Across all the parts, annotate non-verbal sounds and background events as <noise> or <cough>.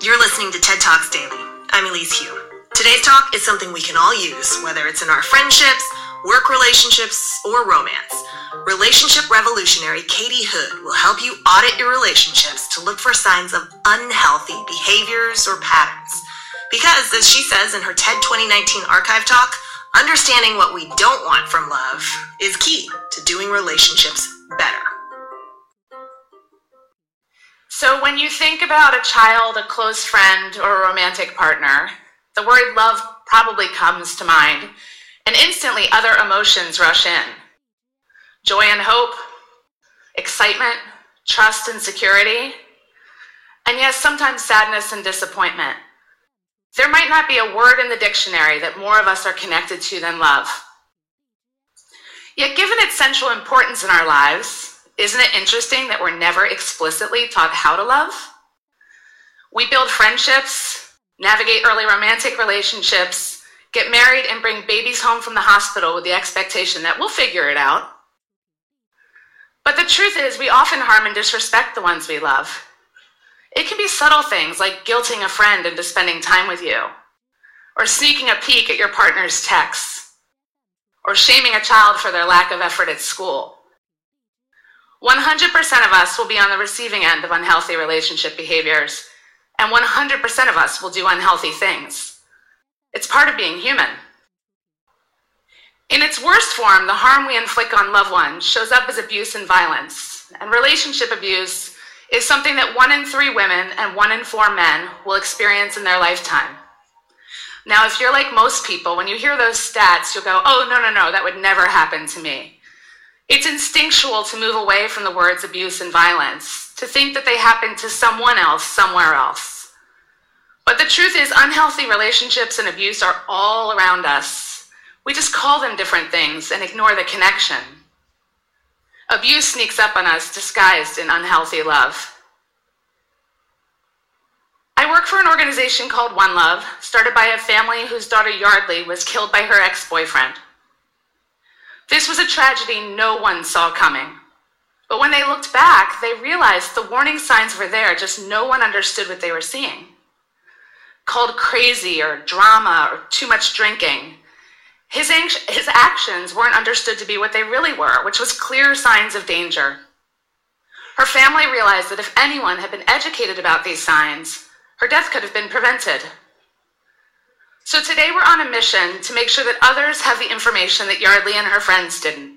You're listening to TED Talks Daily. I'm Elise Hu. Today's talk is something we can all use, whether it's in our friendships, work relationships, or romance. Relationship revolutionary Katie Hood will help you audit your relationships to look for signs of unhealthy behaviors or patterns. Because, as she says in her TED 2019 archive talk, understanding what we don't want from love is key to doing relationships So, when you think about a child, a close friend, or a romantic partner, the word love probably comes to mind, and instantly other emotions rush in joy and hope, excitement, trust and security, and yes, sometimes sadness and disappointment. There might not be a word in the dictionary that more of us are connected to than love. Yet, given its central importance in our lives, isn't it interesting that we're never explicitly taught how to love? We build friendships, navigate early romantic relationships, get married, and bring babies home from the hospital with the expectation that we'll figure it out. But the truth is, we often harm and disrespect the ones we love. It can be subtle things like guilting a friend into spending time with you, or sneaking a peek at your partner's texts, or shaming a child for their lack of effort at school. 100% of us will be on the receiving end of unhealthy relationship behaviors, and 100% of us will do unhealthy things. It's part of being human. In its worst form, the harm we inflict on loved ones shows up as abuse and violence, and relationship abuse is something that one in three women and one in four men will experience in their lifetime. Now, if you're like most people, when you hear those stats, you'll go, oh, no, no, no, that would never happen to me. It's instinctual to move away from the words abuse and violence, to think that they happen to someone else somewhere else. But the truth is, unhealthy relationships and abuse are all around us. We just call them different things and ignore the connection. Abuse sneaks up on us disguised in unhealthy love. I work for an organization called One Love, started by a family whose daughter Yeardley was killed by her ex boyfriend. This was a tragedy no one saw coming. But when they looked back, they realized the warning signs were there, just no one understood what they were seeing. Called crazy or drama or too much drinking, his, his actions weren't understood to be what they really were, which was clear signs of danger. Her family realized that if anyone had been educated about these signs, her death could have been prevented. So today we're on a mission to make sure that others have the information that Yeardley and her friends didn't.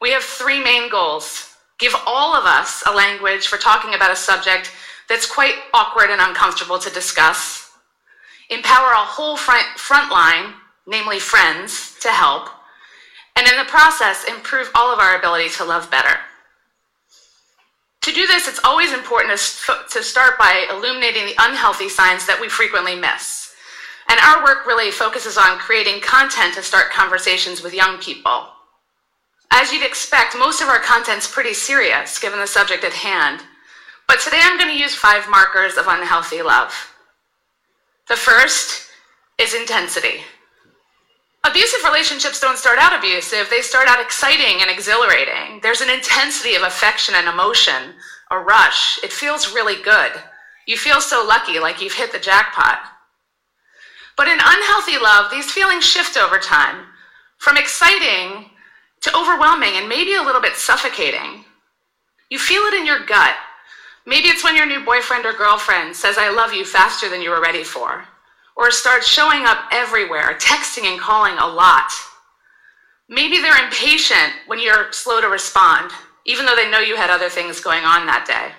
We have three main goals. Give all of us a language for talking about a subject that's quite awkward and uncomfortable to discuss. Empower a whole front, front line, namely friends, to help. And in the process, improve all of our ability to love better. To do this, it's always important to start by illuminating the unhealthy signs that we frequently miss. And our work really focuses on creating content to start conversations with young people. As you'd expect, most of our content's pretty serious given the subject at hand. But today I'm going to use five markers of unhealthy love. The first is intensity. Abusive relationships don't start out abusive, they start out exciting and exhilarating. There's an intensity of affection and emotion, a rush. It feels really good. You feel so lucky, like you've hit the jackpot. But in unhealthy love, these feelings shift over time from exciting to overwhelming and maybe a little bit suffocating. You feel it in your gut. Maybe it's when your new boyfriend or girlfriend says, I love you faster than you were ready for, or starts showing up everywhere, texting and calling a lot. Maybe they're impatient when you're slow to respond, even though they know you had other things going on that day.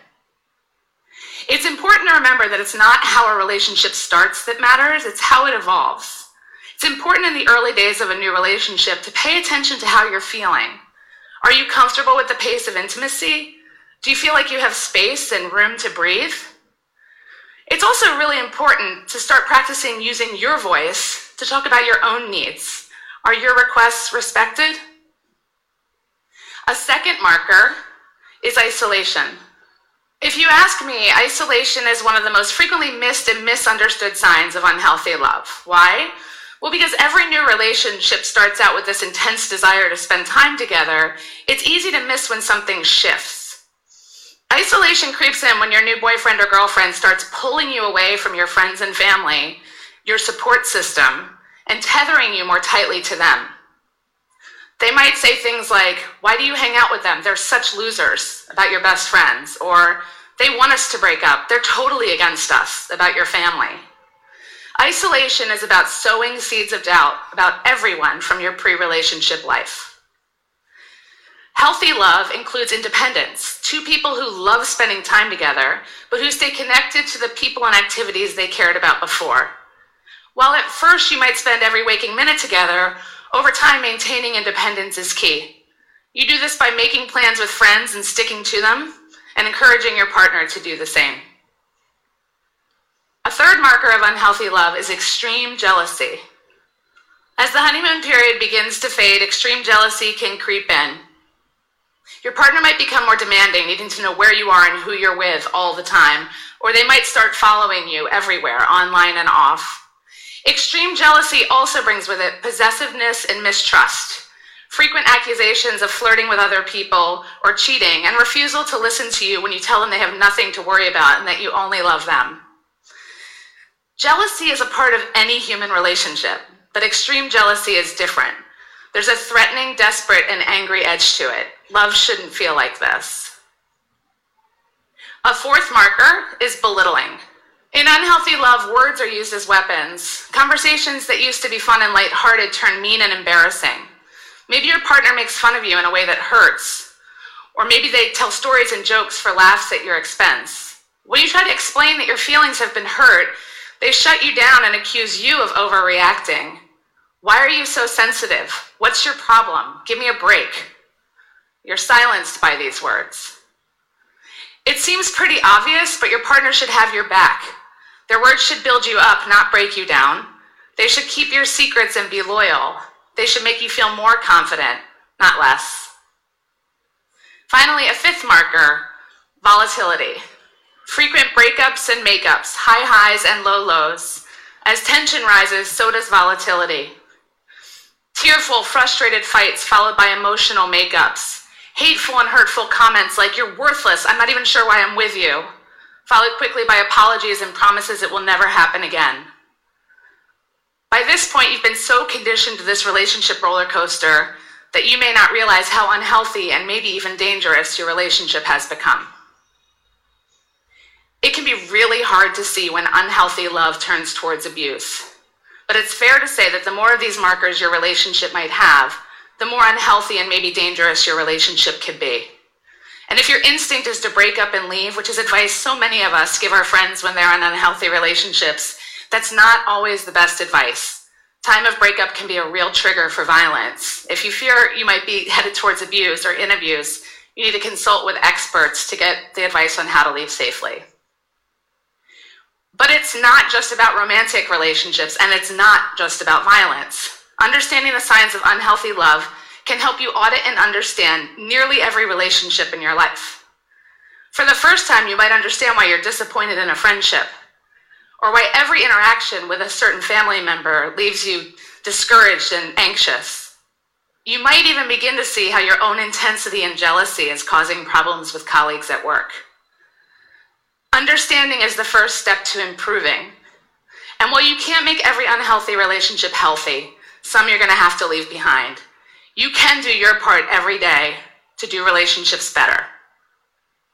It's important to remember that it's not how a relationship starts that matters, it's how it evolves. It's important in the early days of a new relationship to pay attention to how you're feeling. Are you comfortable with the pace of intimacy? Do you feel like you have space and room to breathe? It's also really important to start practicing using your voice to talk about your own needs. Are your requests respected? A second marker is isolation. If you ask me, isolation is one of the most frequently missed and misunderstood signs of unhealthy love. Why? Well, because every new relationship starts out with this intense desire to spend time together, it's easy to miss when something shifts. Isolation creeps in when your new boyfriend or girlfriend starts pulling you away from your friends and family, your support system, and tethering you more tightly to them. They might say things like, Why do you hang out with them? They're such losers about your best friends. Or, They want us to break up. They're totally against us about your family. Isolation is about sowing seeds of doubt about everyone from your pre relationship life. Healthy love includes independence, two people who love spending time together, but who stay connected to the people and activities they cared about before. While at first you might spend every waking minute together, over time maintaining independence is key. You do this by making plans with friends and sticking to them, and encouraging your partner to do the same. A third marker of unhealthy love is extreme jealousy. As the honeymoon period begins to fade, extreme jealousy can creep in. Your partner might become more demanding, needing to know where you are and who you're with all the time, or they might start following you everywhere, online and off. Extreme jealousy also brings with it possessiveness and mistrust, frequent accusations of flirting with other people or cheating, and refusal to listen to you when you tell them they have nothing to worry about and that you only love them. Jealousy is a part of any human relationship, but extreme jealousy is different. There's a threatening, desperate, and angry edge to it. Love shouldn't feel like this. A fourth marker is belittling. In unhealthy love, words are used as weapons. Conversations that used to be fun and lighthearted turn mean and embarrassing. Maybe your partner makes fun of you in a way that hurts. Or maybe they tell stories and jokes for laughs at your expense. When you try to explain that your feelings have been hurt, they shut you down and accuse you of overreacting. Why are you so sensitive? What's your problem? Give me a break. You're silenced by these words. It seems pretty obvious, but your partner should have your back. Their words should build you up, not break you down. They should keep your secrets and be loyal. They should make you feel more confident, not less. Finally, a fifth marker volatility. Frequent breakups and makeups, high highs and low lows. As tension rises, so does volatility. Tearful, frustrated fights followed by emotional makeups. Hateful and hurtful comments like, You're worthless, I'm not even sure why I'm with you followed quickly by apologies and promises it will never happen again. By this point, you've been so conditioned to this relationship roller coaster that you may not realize how unhealthy and maybe even dangerous your relationship has become. It can be really hard to see when unhealthy love turns towards abuse. But it's fair to say that the more of these markers your relationship might have, the more unhealthy and maybe dangerous your relationship could be. And if your instinct is to break up and leave, which is advice so many of us give our friends when they're in unhealthy relationships, that's not always the best advice. Time of breakup can be a real trigger for violence. If you fear you might be headed towards abuse or in abuse, you need to consult with experts to get the advice on how to leave safely. But it's not just about romantic relationships and it's not just about violence. Understanding the signs of unhealthy love can help you audit and understand nearly every relationship in your life. For the first time, you might understand why you're disappointed in a friendship, or why every interaction with a certain family member leaves you discouraged and anxious. You might even begin to see how your own intensity and jealousy is causing problems with colleagues at work. Understanding is the first step to improving. And while you can't make every unhealthy relationship healthy, some you're going to have to leave behind. You can do your part every day to do relationships better.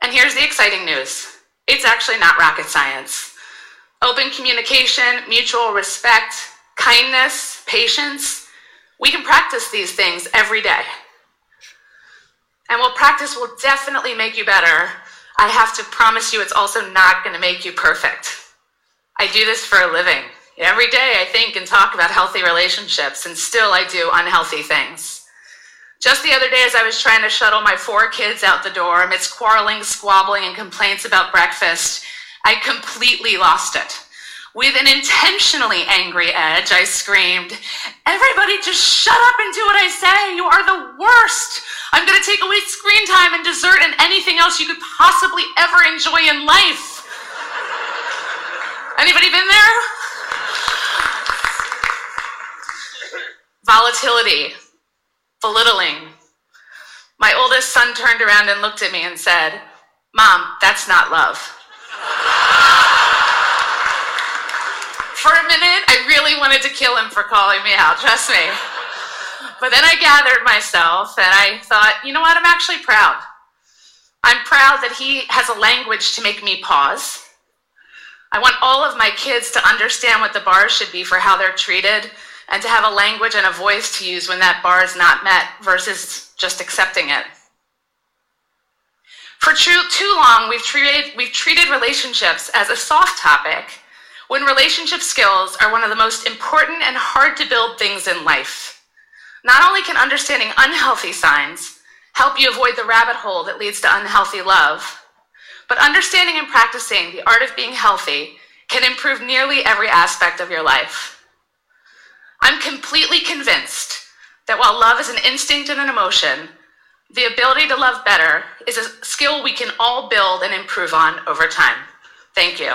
And here's the exciting news it's actually not rocket science. Open communication, mutual respect, kindness, patience, we can practice these things every day. And while practice will definitely make you better, I have to promise you it's also not going to make you perfect. I do this for a living. Every day I think and talk about healthy relationships, and still I do unhealthy things. Just the other day, as I was trying to shuttle my four kids out the door amidst quarreling, squabbling, and complaints about breakfast, I completely lost it. With an intentionally angry edge, I screamed, Everybody just shut up and do what I say. You are the worst. I'm going to take away screen time and dessert and anything else you could possibly ever enjoy in life. <laughs> Anybody been there? Volatility belittling. My oldest son turned around and looked at me and said, Mom, that's not love. For a minute, I really wanted to kill him for calling me out, trust me. But then I gathered myself and I thought, you know what, I'm actually proud. I'm proud that he has a language to make me pause. I want all of my kids to understand what the bars should be for how they're treated and to have a language and a voice to use when that bar is not met versus just accepting it. For too, too long, we've treated, we've treated relationships as a soft topic when relationship skills are one of the most important and hard to build things in life. Not only can understanding unhealthy signs help you avoid the rabbit hole that leads to unhealthy love, but understanding and practicing the art of being healthy can improve nearly every aspect of your life. I'm completely convinced that while love is an instinct and an emotion, the ability to love better is a skill we can all build and improve on over time. Thank you.